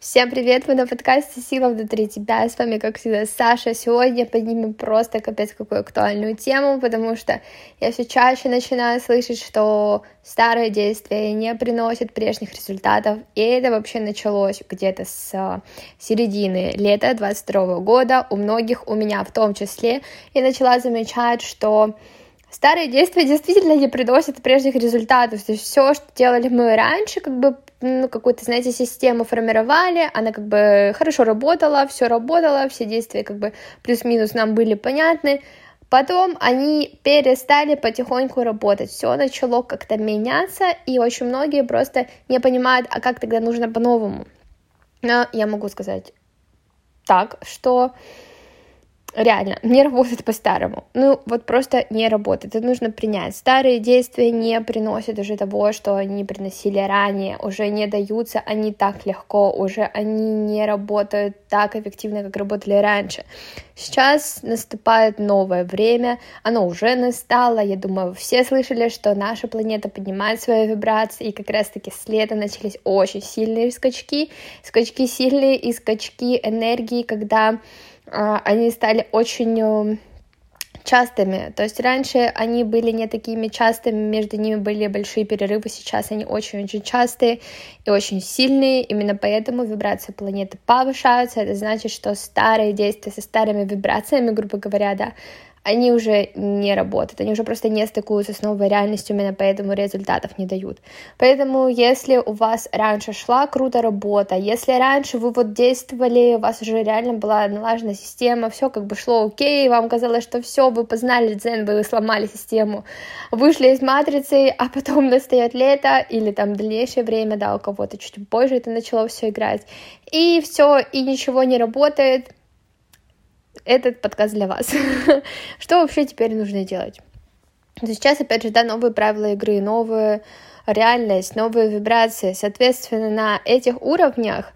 Всем привет, вы на подкасте «Сила внутри тебя», с вами, как всегда, Саша. Сегодня поднимем просто капец какую актуальную тему, потому что я все чаще начинаю слышать, что старые действия не приносят прежних результатов, и это вообще началось где-то с а, середины лета 22 года, у многих, у меня в том числе, и начала замечать, что старые действия действительно не приносят прежних результатов. То есть все, что делали мы раньше, как бы ну, какую-то, знаете, систему формировали, она как бы хорошо работала, все работало, все действия как бы плюс-минус нам были понятны. Потом они перестали потихоньку работать, все начало как-то меняться, и очень многие просто не понимают, а как тогда нужно по-новому. Но я могу сказать так, что реально не работает по-старому. Ну, вот просто не работает. Это нужно принять. Старые действия не приносят уже того, что они приносили ранее, уже не даются они так легко, уже они не работают так эффективно, как работали раньше. Сейчас наступает новое время, оно уже настало, я думаю, все слышали, что наша планета поднимает свои вибрации, и как раз-таки с лета начались очень сильные скачки, скачки сильные и скачки энергии, когда они стали очень э, частыми. То есть раньше они были не такими частыми, между ними были большие перерывы, сейчас они очень-очень частые и очень сильные. Именно поэтому вибрации планеты повышаются. Это значит, что старые действия со старыми вибрациями, грубо говоря, да, они уже не работают, они уже просто не стыкуются с новой реальностью, именно поэтому результатов не дают. Поэтому, если у вас раньше шла круто работа, если раньше вы вот действовали, у вас уже реально была налажена система, все как бы шло окей, вам казалось, что все, вы познали дзен, вы сломали систему, вышли из матрицы, а потом настает лето или там дальнейшее время, да, у кого-то чуть позже это начало все играть, и все, и ничего не работает, этот подкаст для вас. Что вообще теперь нужно делать? Сейчас, опять же, да, новые правила игры, новая реальность, новые вибрации. Соответственно, на этих уровнях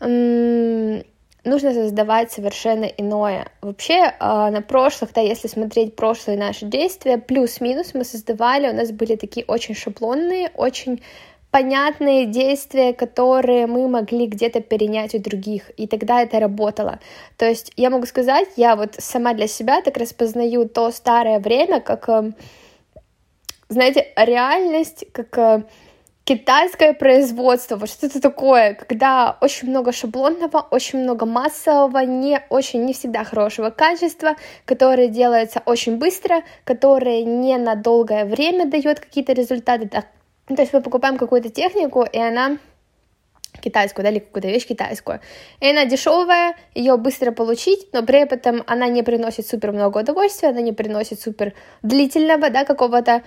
нужно создавать совершенно иное. Вообще, а, на прошлых, да, если смотреть прошлые наши действия, плюс-минус мы создавали, у нас были такие очень шаблонные, очень понятные действия, которые мы могли где-то перенять у других, и тогда это работало. То есть я могу сказать, я вот сама для себя так распознаю то старое время, как, э, знаете, реальность, как э, китайское производство, вот что-то такое, когда очень много шаблонного, очень много массового, не очень, не всегда хорошего качества, которое делается очень быстро, которое не на долгое время дает какие-то результаты, так то есть мы покупаем какую-то технику, и она китайскую, да, или какую-то вещь китайскую. И она дешевая, ее быстро получить, но при этом она не приносит супер много удовольствия, она не приносит супер длительного, да, какого-то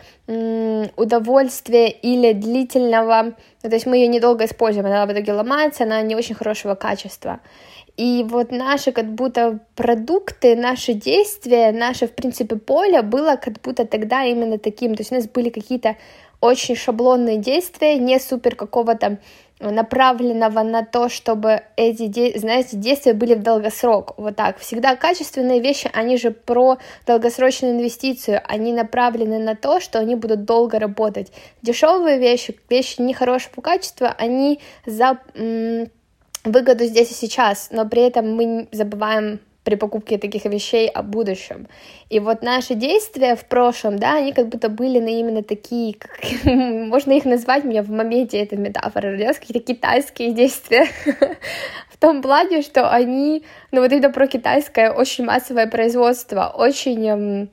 удовольствия или длительного, ну, то есть мы ее недолго используем, она в итоге ломается, она не очень хорошего качества. И вот наши как будто продукты, наши действия, наше, в принципе, поле было как будто тогда именно таким. То есть у нас были какие-то очень шаблонные действия, не супер какого-то направленного на то, чтобы эти, знаете, действия были в долгосрок, вот так. Всегда качественные вещи, они же про долгосрочную инвестицию, они направлены на то, что они будут долго работать. Дешевые вещи, вещи нехорошего качества, они за выгоду здесь и сейчас, но при этом мы забываем при покупке таких вещей о будущем. И вот наши действия в прошлом, да, они как будто были на именно такие, как, можно их назвать, меня в моменте эта метафора родилась, какие-то китайские действия, в том плане, что они, ну вот именно про китайское, очень массовое производство, очень, эм,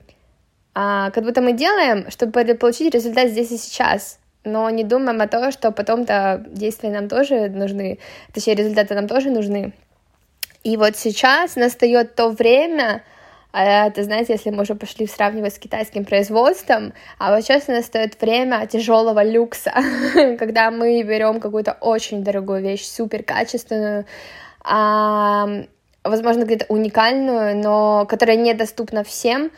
а, как будто мы делаем, чтобы получить результат здесь и сейчас, но не думаем о том, что потом-то действия нам тоже нужны, точнее, результаты нам тоже нужны. И вот сейчас настает то время, это, знаете, если мы уже пошли сравнивать с китайским производством, а вот сейчас настает время тяжелого люкса, когда мы берем какую-то очень дорогую вещь, супер качественную, возможно, где-то уникальную, но которая недоступна всем,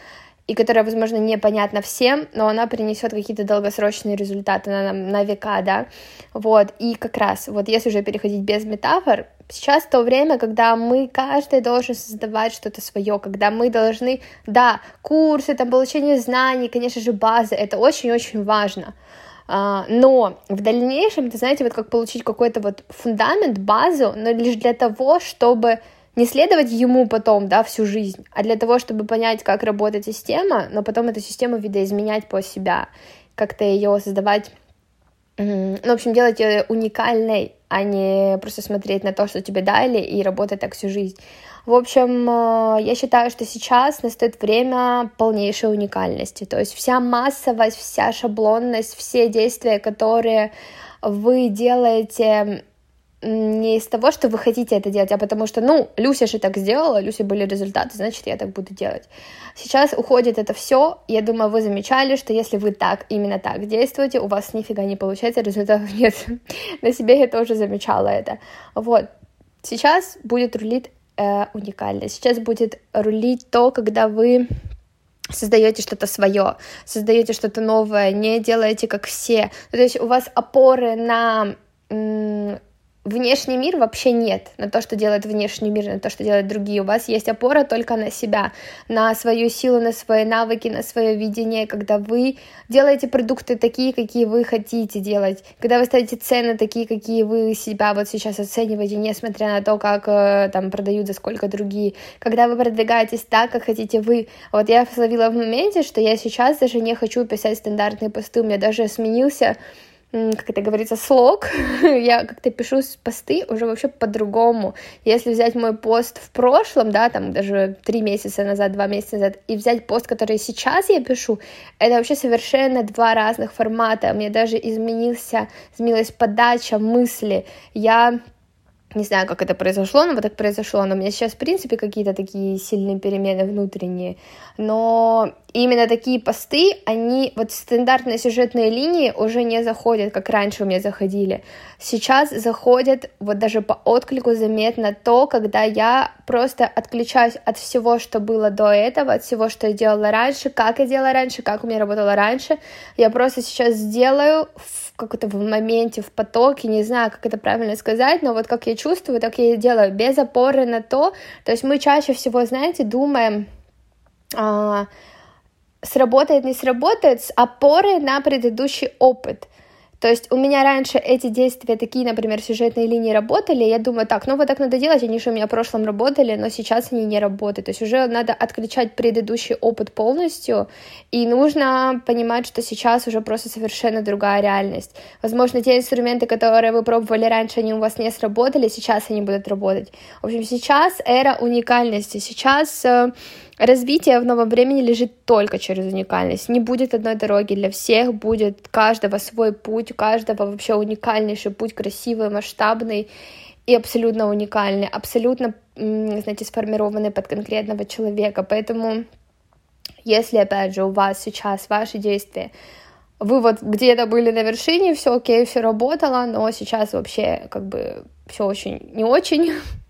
и которая, возможно, непонятна всем, но она принесет какие-то долгосрочные результаты на, на века, да, вот, и как раз, вот если уже переходить без метафор, Сейчас то время, когда мы каждый должен создавать что-то свое, когда мы должны, да, курсы, там, получение знаний, конечно же, базы, это очень-очень важно, а, но в дальнейшем, это, знаете, вот как получить какой-то вот фундамент, базу, но лишь для того, чтобы не следовать ему потом, да, всю жизнь, а для того, чтобы понять, как работает система, но потом эту систему видоизменять по себя, как-то ее создавать, ну, в общем, делать ее уникальной, а не просто смотреть на то, что тебе дали, и работать так всю жизнь. В общем, э, я считаю, что сейчас настает время полнейшей уникальности. То есть вся массовость, вся шаблонность, все действия, которые вы делаете не из того, что вы хотите это делать, а потому что, ну, Люся же так сделала, Люся были результаты, значит, я так буду делать. Сейчас уходит это все, я думаю, вы замечали, что если вы так, именно так действуете, у вас нифига не получается, результатов нет. На себе я тоже замечала это. Вот. Сейчас будет рулить э, уникальность. Сейчас будет рулить то, когда вы создаете что-то свое, создаете что-то новое, не делаете как все. То есть у вас опоры на внешний мир вообще нет, на то, что делает внешний мир, на то, что делают другие. У вас есть опора только на себя, на свою силу, на свои навыки, на свое видение, когда вы делаете продукты такие, какие вы хотите делать, когда вы ставите цены такие, какие вы себя вот сейчас оцениваете, несмотря на то, как э, там продают за сколько другие, когда вы продвигаетесь так, как хотите вы. Вот я словила в моменте, что я сейчас даже не хочу писать стандартные посты, у меня даже сменился как это говорится, слог, я как-то пишу посты уже вообще по-другому. Если взять мой пост в прошлом, да, там даже три месяца назад, два месяца назад, и взять пост, который сейчас я пишу, это вообще совершенно два разных формата. У меня даже изменился, изменилась подача мысли. Я не знаю, как это произошло, но вот так произошло. Но у меня сейчас, в принципе, какие-то такие сильные перемены внутренние. Но именно такие посты, они, вот стандартные сюжетные линии уже не заходят, как раньше у меня заходили. Сейчас заходят, вот даже по отклику заметно то, когда я просто отключаюсь от всего, что было до этого, от всего, что я делала раньше, как я делала раньше, как у меня работало раньше. Я просто сейчас сделаю как-то в моменте, в потоке, не знаю, как это правильно сказать, но вот как я чувствую, так я и делаю, без опоры на то, то есть мы чаще всего, знаете, думаем, а, сработает, не сработает, с опорой на предыдущий опыт, то есть у меня раньше эти действия, такие, например, сюжетные линии работали, я думаю, так, ну вот так надо делать, они же у меня в прошлом работали, но сейчас они не работают. То есть уже надо отключать предыдущий опыт полностью, и нужно понимать, что сейчас уже просто совершенно другая реальность. Возможно, те инструменты, которые вы пробовали раньше, они у вас не сработали, сейчас они будут работать. В общем, сейчас эра уникальности, сейчас э, Развитие в новом времени лежит только через уникальность. Не будет одной дороги для всех, будет каждого свой путь, у каждого вообще уникальнейший путь, красивый, масштабный и абсолютно уникальный, абсолютно, знаете, сформированный под конкретного человека. Поэтому, если, опять же, у вас сейчас ваши действия вы вот где-то были на вершине, все окей, все работало, но сейчас вообще как бы все очень не очень,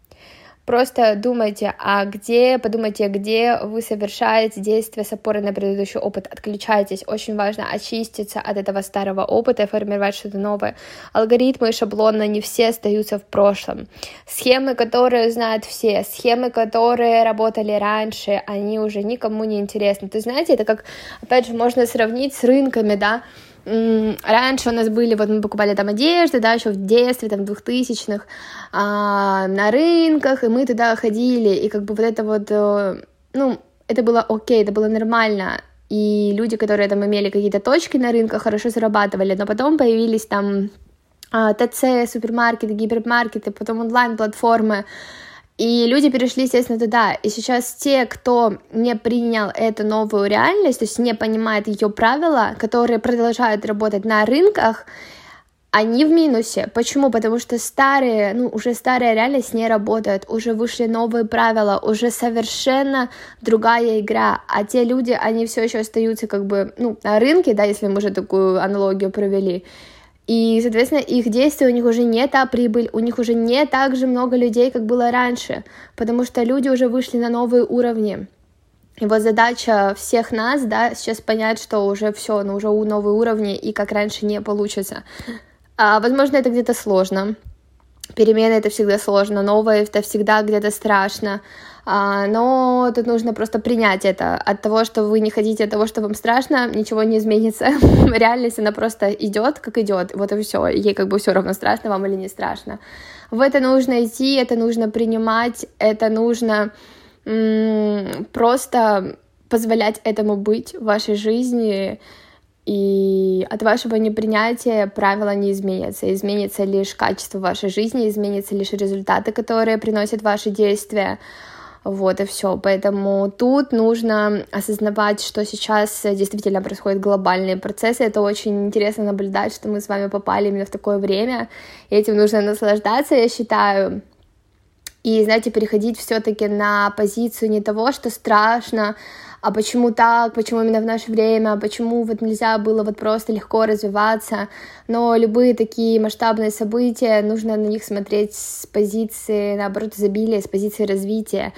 Просто думайте, а где, подумайте, где вы совершаете действия с опорой на предыдущий опыт, отключайтесь. Очень важно очиститься от этого старого опыта и формировать что-то новое. Алгоритмы и шаблоны не все остаются в прошлом. Схемы, которые знают все, схемы, которые работали раньше, они уже никому не интересны. Ты знаете, это как, опять же, можно сравнить с рынками, да, раньше у нас были, вот мы покупали там одежды, да, еще в детстве, там, 2000-х, а, на рынках, и мы туда ходили, и как бы вот это вот, э, ну, это было окей, это было нормально, и люди, которые там имели какие-то точки на рынках, хорошо зарабатывали, но потом появились там а, ТЦ, супермаркеты, гипермаркеты, потом онлайн-платформы, и люди перешли, естественно, туда. И сейчас те, кто не принял эту новую реальность, то есть не понимает ее правила, которые продолжают работать на рынках, они в минусе. Почему? Потому что старые, ну, уже старая реальность не работает, уже вышли новые правила, уже совершенно другая игра, а те люди, они все еще остаются как бы, ну, на рынке, да, если мы уже такую аналогию провели, и, соответственно, их действия, у них уже не та прибыль, у них уже не так же много людей, как было раньше, потому что люди уже вышли на новые уровни. И вот задача всех нас, да, сейчас понять, что уже все, ну уже у новые уровни, и как раньше не получится. А, возможно, это где-то сложно, Перемены это всегда сложно, новое это всегда где-то страшно. А, но тут нужно просто принять это. От того, что вы не хотите, от того, что вам страшно, ничего не изменится. Реальность, она просто идет, как идет. Вот и все. Ей как бы все равно, страшно вам или не страшно. В это нужно идти, это нужно принимать, это нужно просто позволять этому быть в вашей жизни. И от вашего непринятия правила не изменятся. Изменится лишь качество вашей жизни, изменятся лишь результаты, которые приносят ваши действия. Вот и все. Поэтому тут нужно осознавать, что сейчас действительно происходят глобальные процессы. Это очень интересно наблюдать, что мы с вами попали именно в такое время. И этим нужно наслаждаться, я считаю. И, знаете, переходить все-таки на позицию не того, что страшно, а почему так, почему именно в наше время, почему вот нельзя было вот просто легко развиваться, но любые такие масштабные события, нужно на них смотреть с позиции, наоборот, изобилия, с позиции развития.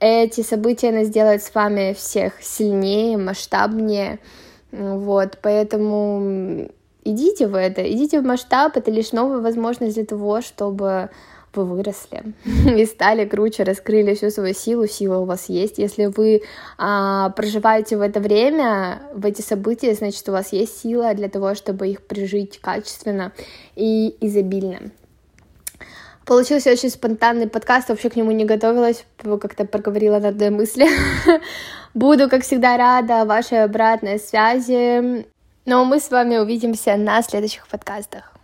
Эти события нас сделают с вами всех сильнее, масштабнее, вот, поэтому идите в это, идите в масштаб, это лишь новая возможность для того, чтобы вы выросли и стали круче, раскрыли всю свою силу, сила у вас есть. Если вы а, проживаете в это время, в эти события, значит, у вас есть сила для того, чтобы их прожить качественно и изобильно. Получился очень спонтанный подкаст, вообще к нему не готовилась, как-то проговорила на одной мысли. Буду, как всегда, рада вашей обратной связи. Но мы с вами увидимся на следующих подкастах.